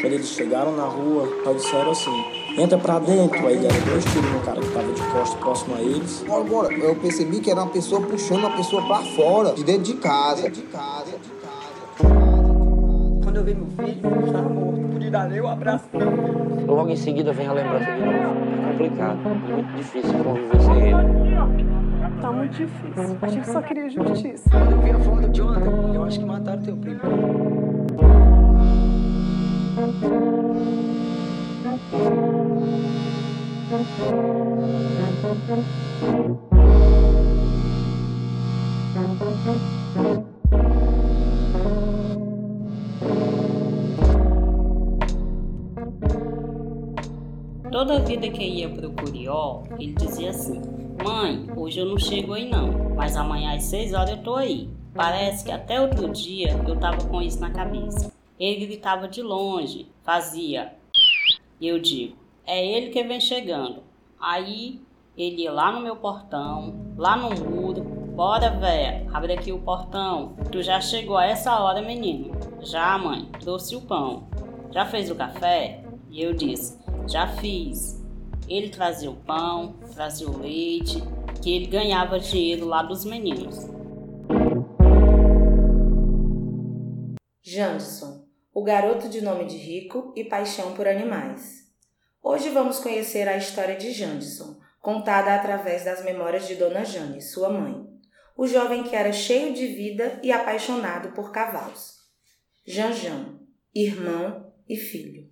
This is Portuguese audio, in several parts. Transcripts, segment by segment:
Quando eles chegaram na rua, só disseram assim, entra pra dentro. Aí deram dois tiros no cara que tava de costas próximo a eles. Bora, bora. Eu percebi que era uma pessoa puxando uma pessoa pra fora, de dentro de casa. De casa, de casa. Quando eu vi meu filho, ele estava morto. Não pude dar nem um abraço. Logo em seguida vem a lembrança de novo. É complicado, é muito difícil conviver sem ele. Tá muito difícil. A gente só queria justiça. Quando eu vi a foto de ontem, eu acho que mataram teu primo. Toda vida que ia pro Curió, ele dizia assim: Mãe, hoje eu não chego aí não, mas amanhã às seis horas eu tô aí. Parece que até outro dia eu tava com isso na cabeça. Ele gritava de longe, fazia. E eu digo: É ele que vem chegando. Aí ele ia lá no meu portão, lá no muro. Bora, véia, abre aqui o portão. Tu já chegou a essa hora, menino? Já, mãe, trouxe o pão. Já fez o café? E eu disse: Já fiz. Ele trazia o pão, trazia o leite, que ele ganhava dinheiro lá dos meninos. Janderson, o garoto de nome de rico e paixão por animais. Hoje vamos conhecer a história de Janderson, contada através das memórias de Dona Jane, sua mãe, o jovem que era cheio de vida e apaixonado por cavalos. Janjan, irmão e filho.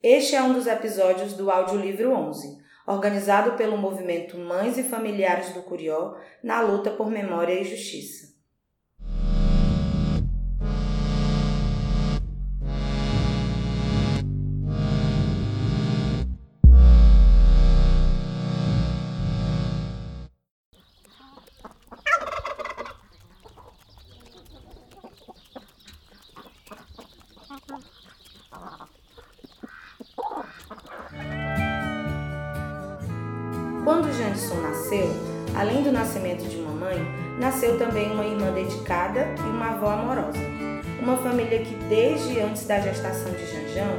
Este é um dos episódios do Audiolivro 11, organizado pelo movimento Mães e Familiares do Curió na luta por memória e justiça. Do nascimento de uma mãe, nasceu também uma irmã dedicada e uma avó amorosa. Uma família que, desde antes da gestação de Janjão,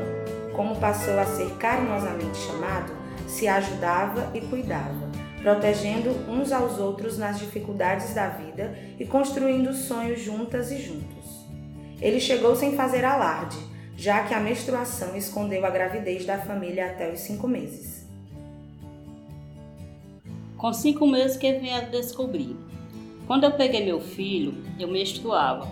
como passou a ser carinhosamente chamado, se ajudava e cuidava, protegendo uns aos outros nas dificuldades da vida e construindo sonhos juntas e juntos. Ele chegou sem fazer alarde, já que a menstruação escondeu a gravidez da família até os cinco meses. Com cinco meses que vieram descobrir. Quando eu peguei meu filho, eu menstruava.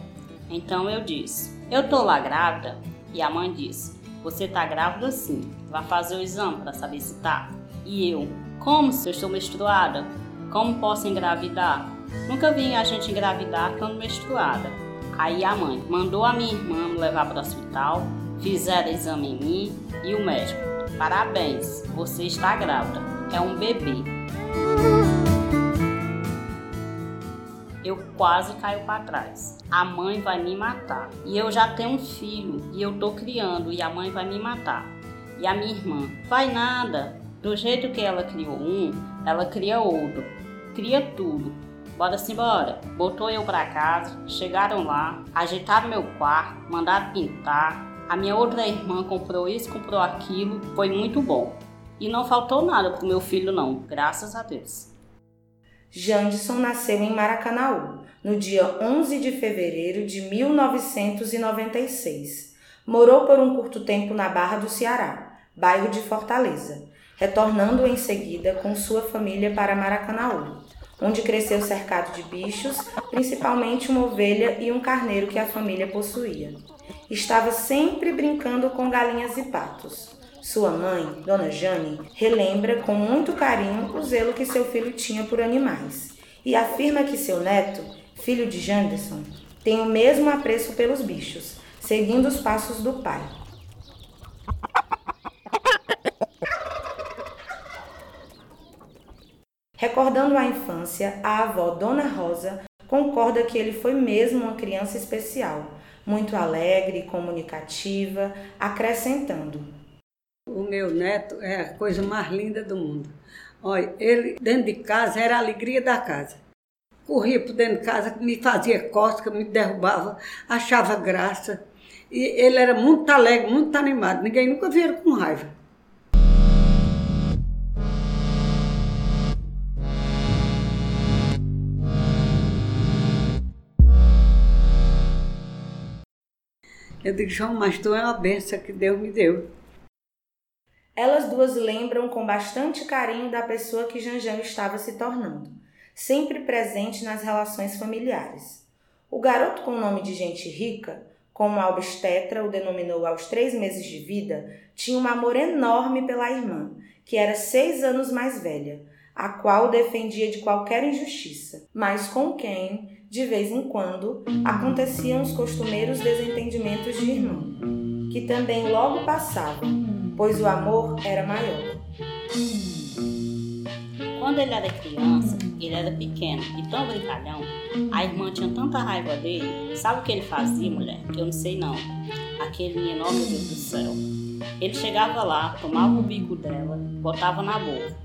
Então eu disse: Eu tô lá grávida? E a mãe disse: Você tá grávida sim. Vai fazer o exame para saber se tá. E eu: Como se eu estou menstruada? Como posso engravidar? Nunca vi a gente engravidar quando menstruada. Aí a mãe mandou a minha irmã me levar para o hospital, fizeram exame em mim e o médico: Parabéns, você está grávida. É um bebê. Eu quase caio para trás. A mãe vai me matar. E eu já tenho um filho e eu tô criando e a mãe vai me matar. E a minha irmã, vai nada. Do jeito que ela criou um, ela cria outro. Cria tudo. Bora se embora. Botou eu para casa, chegaram lá, ajeitaram meu quarto, mandaram pintar. A minha outra irmã comprou isso, comprou aquilo. Foi muito bom. E não faltou nada pro meu filho não, graças a Deus. Janderson nasceu em Maracanaú, no dia 11 de fevereiro de 1996. Morou por um curto tempo na Barra do Ceará, bairro de Fortaleza, retornando em seguida com sua família para Maracanaú, onde cresceu cercado de bichos, principalmente uma ovelha e um carneiro que a família possuía. Estava sempre brincando com galinhas e patos. Sua mãe, Dona Jane, relembra com muito carinho o zelo que seu filho tinha por animais e afirma que seu neto, filho de Janderson, tem o mesmo apreço pelos bichos, seguindo os passos do pai. Recordando a infância, a avó Dona Rosa concorda que ele foi mesmo uma criança especial, muito alegre comunicativa, acrescentando: o meu neto é a coisa mais linda do mundo. Olha, ele dentro de casa era a alegria da casa. Corria por dentro de casa, me fazia cosca, me derrubava, achava graça. E ele era muito alegre, muito animado. Ninguém nunca viu ele com raiva. Eu digo, João, mas tu é uma benção que Deus me deu. Elas duas lembram com bastante carinho da pessoa que Janjão estava se tornando, sempre presente nas relações familiares. O garoto com o nome de gente rica, como a obstetra o denominou aos três meses de vida, tinha um amor enorme pela irmã, que era seis anos mais velha, a qual defendia de qualquer injustiça, mas com quem, de vez em quando, aconteciam os costumeiros desentendimentos de irmão, que também logo passavam, pois o amor era maior. Quando ele era criança, ele era pequeno e tão brincalhão, a irmã tinha tanta raiva dele. Sabe o que ele fazia, mulher? Eu não sei não. Aquele menino, meu Deus do céu. Ele chegava lá, tomava o bico dela, botava na boca.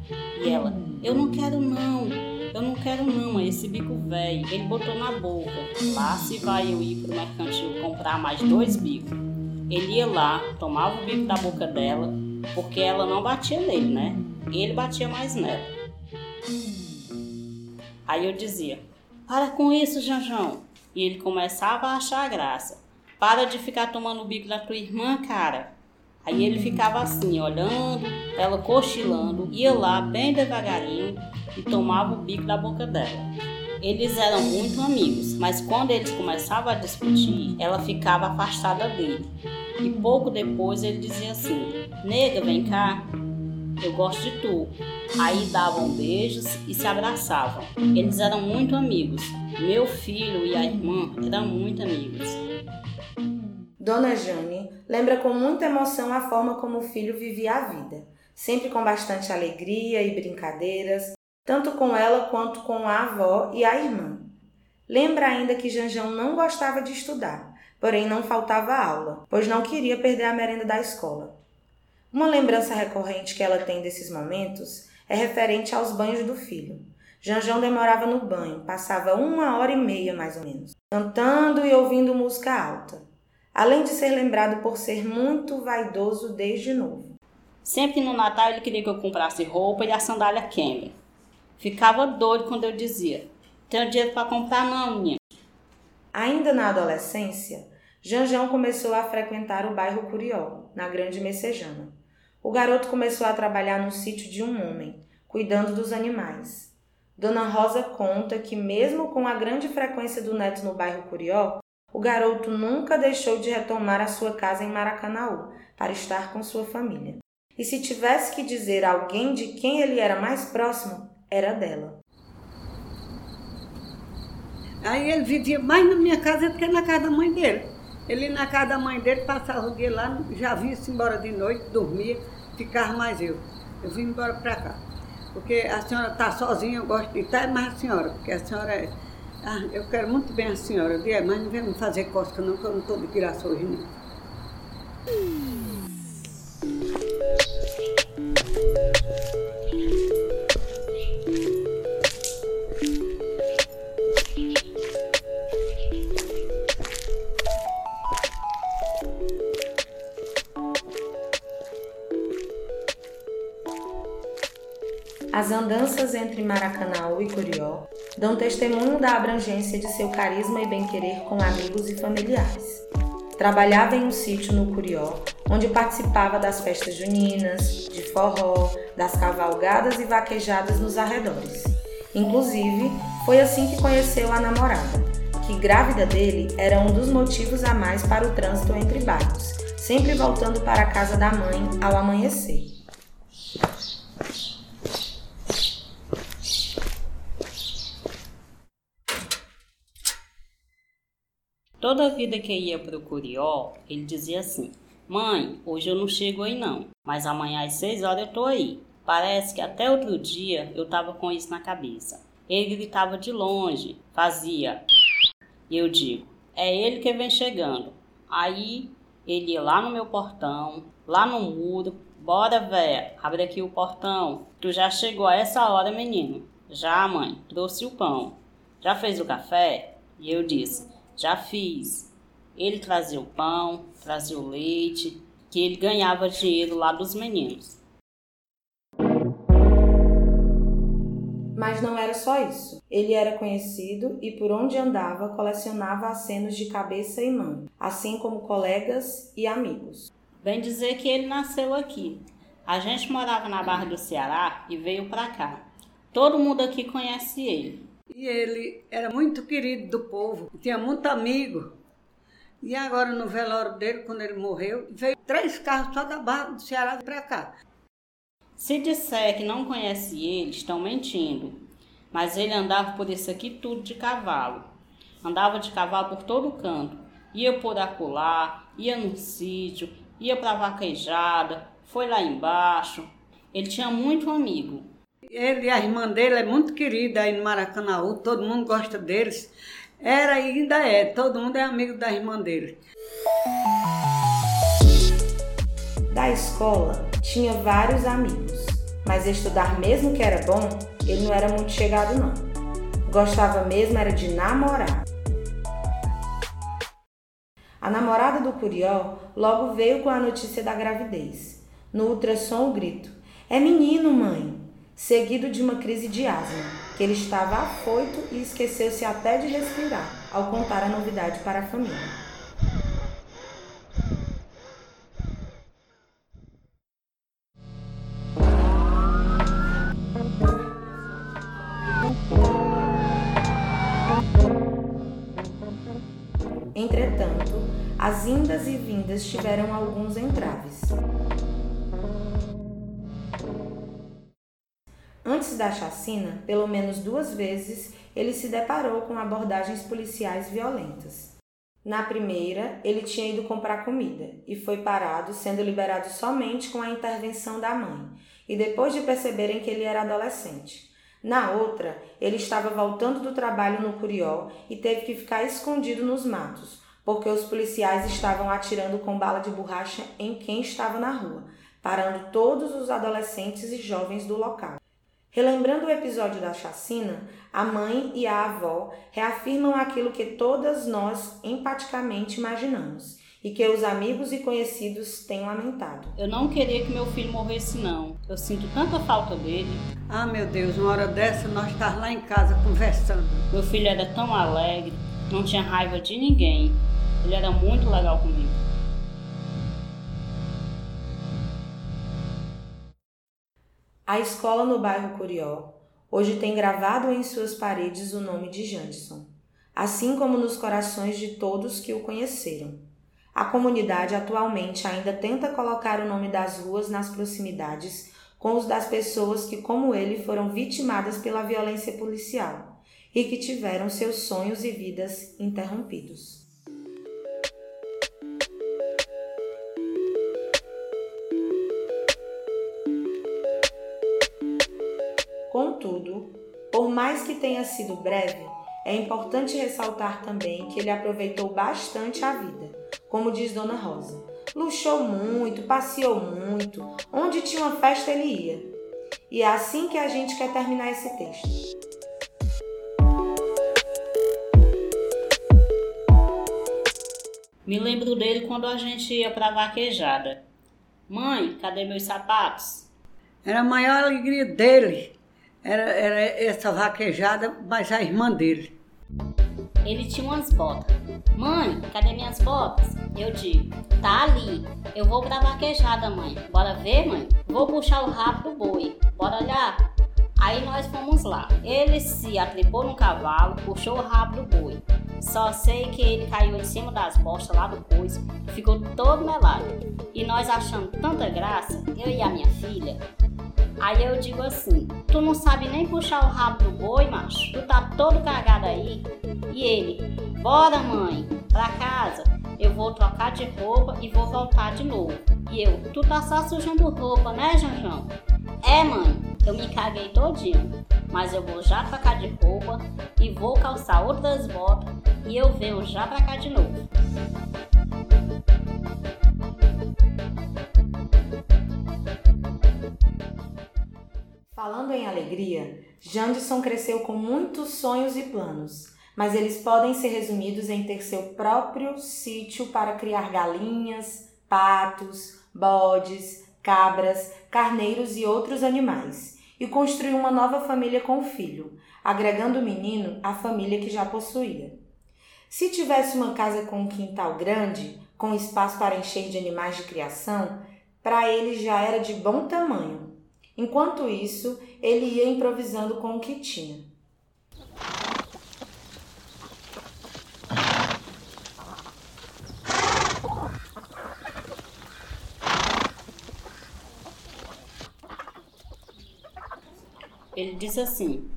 E ela, eu não quero não, eu não quero não, esse bico velho. Ele botou na boca. Lá se vai eu ir pro mercantil comprar mais dois bicos. Ele ia lá, tomava o bico da boca dela, porque ela não batia nele, né? Ele batia mais nela. Aí eu dizia: Para com isso, Janjão. E ele começava a achar graça. Para de ficar tomando o bico da tua irmã, cara. Aí ele ficava assim, olhando, ela cochilando, ia lá bem devagarinho e tomava o bico da boca dela. Eles eram muito amigos, mas quando eles começavam a discutir, ela ficava afastada dele. E pouco depois ele dizia assim: Nega, vem cá, eu gosto de tu. Aí davam beijos e se abraçavam. Eles eram muito amigos. Meu filho e a irmã eram muito amigos. Dona Jane lembra com muita emoção a forma como o filho vivia a vida, sempre com bastante alegria e brincadeiras, tanto com ela quanto com a avó e a irmã. Lembra ainda que Janjão não gostava de estudar, porém não faltava aula, pois não queria perder a merenda da escola. Uma lembrança recorrente que ela tem desses momentos é referente aos banhos do filho. Janjão demorava no banho, passava uma hora e meia mais ou menos, cantando e ouvindo música alta, além de ser lembrado por ser muito vaidoso desde novo. Sempre no Natal ele queria que eu comprasse roupa e a sandália Kemmer. Ficava doido quando eu dizia: Tenho dinheiro para comprar, não, menina. Ainda na adolescência, Janjão começou a frequentar o bairro Curió, na Grande Messejana. O garoto começou a trabalhar no sítio de um homem, cuidando dos animais. Dona Rosa conta que, mesmo com a grande frequência do neto no bairro Curió, o garoto nunca deixou de retomar a sua casa em Maracanaú para estar com sua família. E se tivesse que dizer a alguém de quem ele era mais próximo, era dela. Aí ele vivia mais na minha casa do que na casa da mãe dele. Ele na casa da mãe dele, passava o dia lá, já vinha-se embora de noite, dormia, ficava mais eu. Eu vim embora para cá. Porque a senhora está sozinha, eu gosto de estar mais a senhora, porque a senhora é. Ah, eu quero muito bem a senhora, eu digo, é, mas não vem me fazer cosca não, que eu não estou de graça hoje não. As andanças entre Maracanaú e Curió dão testemunho da abrangência de seu carisma e bem-querer com amigos e familiares. Trabalhava em um sítio no Curió, onde participava das festas juninas, de forró, das cavalgadas e vaquejadas nos arredores. Inclusive, foi assim que conheceu a namorada, que grávida dele era um dos motivos a mais para o trânsito entre bairros, sempre voltando para a casa da mãe ao amanhecer. Toda vida que ia pro Curió, ele dizia assim: Mãe, hoje eu não chego aí não, mas amanhã às seis horas eu tô aí. Parece que até outro dia eu tava com isso na cabeça. Ele gritava de longe, fazia. E eu digo: É ele que vem chegando. Aí ele ia lá no meu portão, lá no muro. Bora, véia, abre aqui o portão. Tu já chegou a essa hora, menino? Já, mãe, trouxe o pão. Já fez o café? E eu disse: já fiz. Ele trazia o pão, trazia o leite, que ele ganhava dinheiro lá dos meninos. Mas não era só isso. Ele era conhecido e por onde andava colecionava acenos de cabeça e mão, assim como colegas e amigos. Bem dizer que ele nasceu aqui. A gente morava na Barra do Ceará e veio para cá. Todo mundo aqui conhece ele. E ele era muito querido do povo, tinha muito amigo. E agora no velório dele, quando ele morreu, veio três carros só da Barra do Ceará para cá. Se disser que não conhece ele, estão mentindo. Mas ele andava por isso aqui tudo de cavalo. Andava de cavalo por todo canto. Ia por acolá, ia no sítio, ia para vaquejada, foi lá embaixo. Ele tinha muito amigo. Ele e a irmã dele é muito querida aí no Maracanã, todo mundo gosta deles. Era e ainda é, todo mundo é amigo da irmã dele. Da escola, tinha vários amigos, mas estudar mesmo que era bom, ele não era muito chegado não. Gostava mesmo era de namorar. A namorada do Curió logo veio com a notícia da gravidez. No ultrassom o grito: "É menino, mãe!" Seguido de uma crise de asma, que ele estava afoito e esqueceu-se até de respirar ao contar a novidade para a família. Entretanto, as indas e vindas tiveram alguns entraves. Antes da chacina, pelo menos duas vezes, ele se deparou com abordagens policiais violentas. Na primeira, ele tinha ido comprar comida e foi parado, sendo liberado somente com a intervenção da mãe, e depois de perceberem que ele era adolescente. Na outra, ele estava voltando do trabalho no Curió e teve que ficar escondido nos matos, porque os policiais estavam atirando com bala de borracha em quem estava na rua, parando todos os adolescentes e jovens do local. Relembrando o episódio da chacina, a mãe e a avó reafirmam aquilo que todas nós empaticamente imaginamos e que os amigos e conhecidos têm lamentado. Eu não queria que meu filho morresse, não. Eu sinto tanta falta dele. Ah, meu Deus, uma hora dessa nós estávamos lá em casa conversando. Meu filho era tão alegre, não tinha raiva de ninguém. Ele era muito legal comigo. A escola no bairro Curió hoje tem gravado em suas paredes o nome de Jandson, assim como nos corações de todos que o conheceram. A comunidade atualmente ainda tenta colocar o nome das ruas nas proximidades com os das pessoas que, como ele, foram vitimadas pela violência policial e que tiveram seus sonhos e vidas interrompidos. Contudo, por mais que tenha sido breve, é importante ressaltar também que ele aproveitou bastante a vida como diz Dona Rosa. Luxou muito, passeou muito, onde tinha uma festa ele ia. E é assim que a gente quer terminar esse texto. Me lembro dele quando a gente ia pra vaquejada. Mãe, cadê meus sapatos? Era a maior alegria dele. Era, era essa vaquejada, mas a irmã dele. Ele tinha umas botas. Mãe, cadê minhas botas? Eu digo, tá ali. Eu vou pra vaquejada, mãe. Bora ver, mãe? Vou puxar o rabo do boi. Bora olhar? Aí nós fomos lá. Ele se atripou no cavalo, puxou o rabo do boi. Só sei que ele caiu em cima das bostas lá do coiso, ficou todo melado. E nós achando tanta graça, eu e a minha filha. Aí eu digo assim: Tu não sabe nem puxar o rabo do boi, macho? Tu tá todo cagado aí. E ele: Bora, mãe, pra casa. Eu vou trocar de roupa e vou voltar de novo. E eu: Tu tá só sujando roupa, né, Janjão? É, mãe, eu me caguei todinho. Mas eu vou já trocar de roupa e vou calçar outras botas e eu venho já pra cá de novo. Falando em alegria, Jandson cresceu com muitos sonhos e planos, mas eles podem ser resumidos em ter seu próprio sítio para criar galinhas, patos, bodes, cabras, carneiros e outros animais, e construir uma nova família com o filho, agregando o menino à família que já possuía. Se tivesse uma casa com um quintal grande, com espaço para encher de animais de criação, para ele já era de bom tamanho. Enquanto isso, ele ia improvisando com o que tinha. Ele disse assim: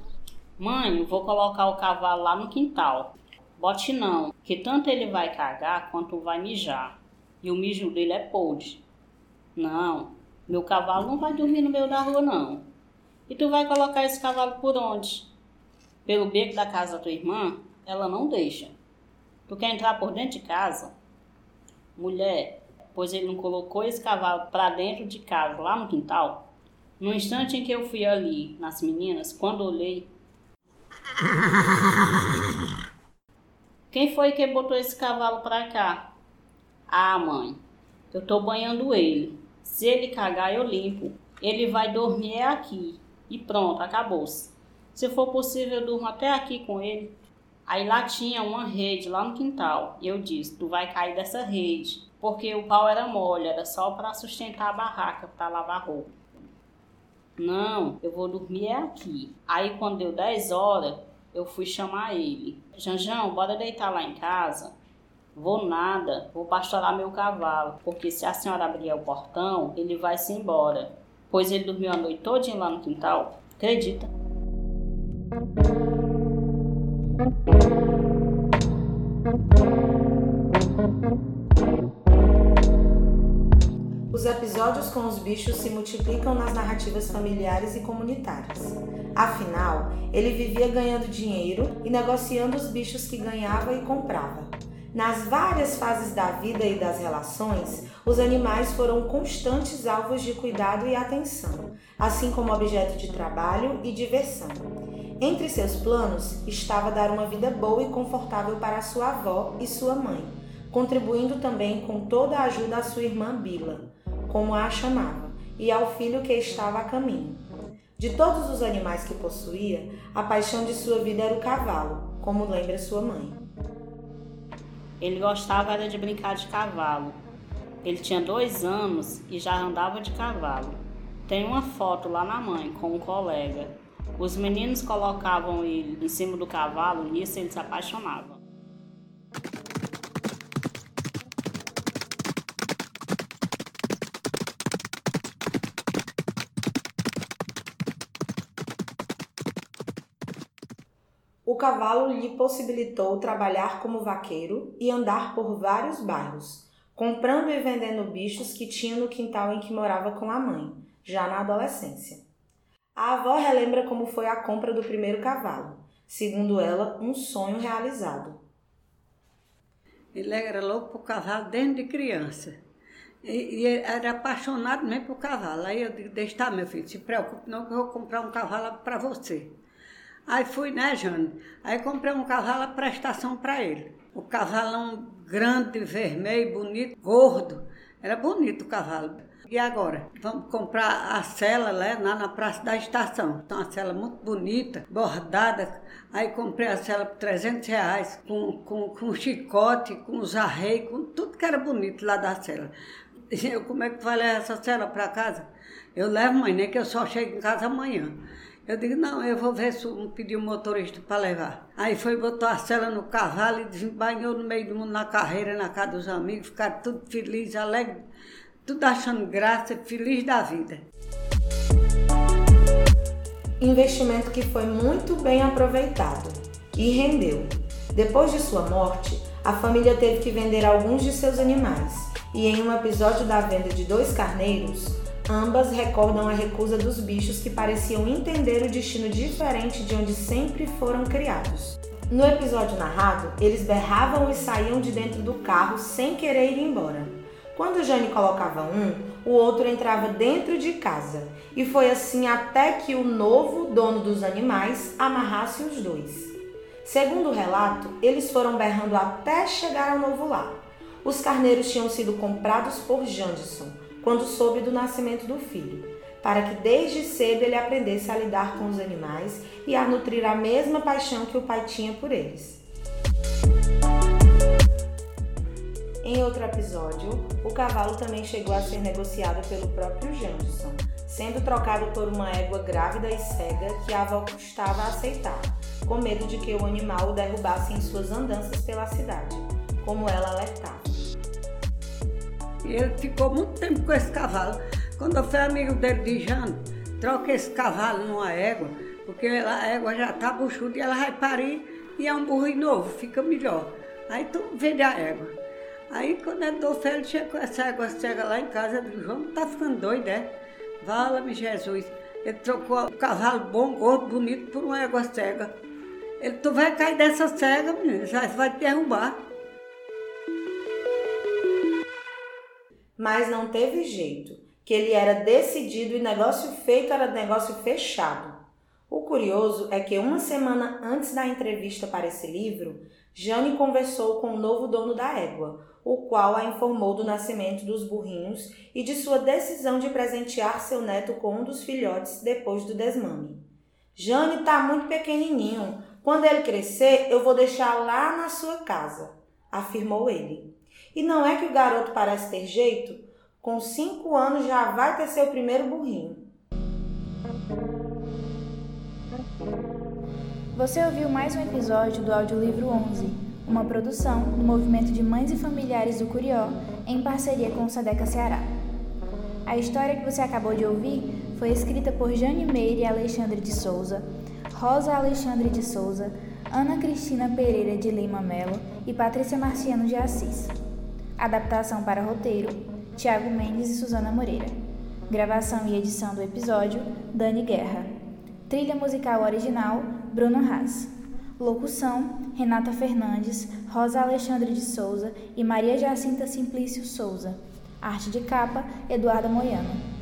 Mãe, vou colocar o cavalo lá no quintal. Bote não, que tanto ele vai cagar quanto vai mijar. E o mijo dele é podre. Não, meu cavalo não vai dormir no meio da rua, não. E tu vai colocar esse cavalo por onde? Pelo beco da casa da tua irmã? Ela não deixa. Tu quer entrar por dentro de casa? Mulher, pois ele não colocou esse cavalo para dentro de casa, lá no quintal? No instante em que eu fui ali, nas meninas, quando olhei. Quem foi que botou esse cavalo pra cá? Ah, mãe, eu tô banhando ele. Se ele cagar, eu limpo. Ele vai dormir aqui. E pronto, acabou-se. Se for possível, eu durmo até aqui com ele. Aí lá tinha uma rede lá no quintal. Eu disse: Tu vai cair dessa rede. Porque o pau era mole, era só para sustentar a barraca, para lavar roupa. Não, eu vou dormir é aqui. Aí quando deu 10 horas, eu fui chamar ele. Janjão, bora deitar lá em casa. Vou nada, vou pastorar meu cavalo, porque se a senhora abrir o portão, ele vai se embora. Pois ele dormiu a noite toda lá no quintal. Acredita? Os episódios com os bichos se multiplicam nas narrativas familiares e comunitárias. Afinal, ele vivia ganhando dinheiro e negociando os bichos que ganhava e comprava. Nas várias fases da vida e das relações, os animais foram constantes alvos de cuidado e atenção, assim como objeto de trabalho e diversão. Entre seus planos estava dar uma vida boa e confortável para sua avó e sua mãe, contribuindo também com toda a ajuda à sua irmã Bila, como a chamava, e ao filho que estava a caminho. De todos os animais que possuía, a paixão de sua vida era o cavalo, como lembra sua mãe. Ele gostava era de brincar de cavalo. Ele tinha dois anos e já andava de cavalo. Tem uma foto lá na mãe com um colega. Os meninos colocavam ele em cima do cavalo e nisso ele se apaixonava. O cavalo lhe possibilitou trabalhar como vaqueiro e andar por vários bairros, comprando e vendendo bichos que tinha no quintal em que morava com a mãe, já na adolescência. A avó relembra como foi a compra do primeiro cavalo, segundo ela, um sonho realizado. Ele era louco por cavalo desde criança. E, e era apaixonado mesmo por cavalo. Aí eu deixa estar, meu filho, se preocupe não que eu vou comprar um cavalo para você. Aí fui, né, Jane? Aí comprei um cavalo a prestação para ele. O cavalão grande, vermelho, bonito, gordo. Era bonito o cavalo. E agora? Vamos comprar a cela lá, né, lá na Praça da Estação. Então, uma cela muito bonita, bordada. Aí comprei a cela por 300 reais, com, com, com chicote, com os arreios, com tudo que era bonito lá da cela. Eu, como é que vai levar essa cela para casa? Eu levo, mãe, nem que eu só chego em casa amanhã. Eu digo, não, eu vou ver se um pedir um motorista para levar. Aí foi, botou a cela no cavalo e desembanhou no meio do mundo na carreira, na casa dos amigos, ficaram tudo felizes, alegres, tudo achando graça, feliz da vida. Investimento que foi muito bem aproveitado e rendeu. Depois de sua morte, a família teve que vender alguns de seus animais, e em um episódio da venda de dois carneiros, Ambas recordam a recusa dos bichos que pareciam entender o destino diferente de onde sempre foram criados. No episódio narrado, eles berravam e saíam de dentro do carro sem querer ir embora. Quando Jane colocava um, o outro entrava dentro de casa, e foi assim até que o novo dono dos animais amarrasse os dois. Segundo o relato, eles foram berrando até chegar ao novo lar. Os carneiros tinham sido comprados por Jandson quando soube do nascimento do filho, para que desde cedo ele aprendesse a lidar com os animais e a nutrir a mesma paixão que o pai tinha por eles. Em outro episódio, o cavalo também chegou a ser negociado pelo próprio Jandson, sendo trocado por uma égua grávida e cega que a avó custava a aceitar, com medo de que o animal o derrubasse em suas andanças pela cidade, como ela alertava. Ele ficou muito tempo com esse cavalo. Quando eu fui amigo dele de Jano, troca esse cavalo numa égua, porque a égua já está buchuda e ela vai parir e é um burro novo, fica melhor. Aí tu vende a égua. Aí quando deu fé, ele chega com essa égua cega lá em casa, digo, João, tá ficando doido, é? Vala-me Jesus. Ele trocou o cavalo bom, gordo, bonito, por uma égua cega. Ele, tu vai cair dessa cega, menino, já vai te derrubar. Mas não teve jeito, que ele era decidido e negócio feito era negócio fechado. O curioso é que uma semana antes da entrevista para esse livro, Jane conversou com o novo dono da égua, o qual a informou do nascimento dos burrinhos e de sua decisão de presentear seu neto com um dos filhotes depois do desmame. Jane está muito pequenininho. Quando ele crescer, eu vou deixar lá na sua casa, afirmou ele. E não é que o garoto parece ter jeito? Com cinco anos já vai ter seu primeiro burrinho. Você ouviu mais um episódio do Audiolivro 11, uma produção do Movimento de Mães e Familiares do Curió, em parceria com o Sadeca Ceará. A história que você acabou de ouvir foi escrita por Jane Meire e Alexandre de Souza, Rosa Alexandre de Souza, Ana Cristina Pereira de Lima Melo e Patrícia Marciano de Assis. Adaptação para roteiro: Tiago Mendes e Suzana Moreira. Gravação e edição do episódio: Dani Guerra. Trilha musical original: Bruno Haas. Locução: Renata Fernandes, Rosa Alexandre de Souza e Maria Jacinta Simplício Souza. Arte de capa: Eduarda Moiano.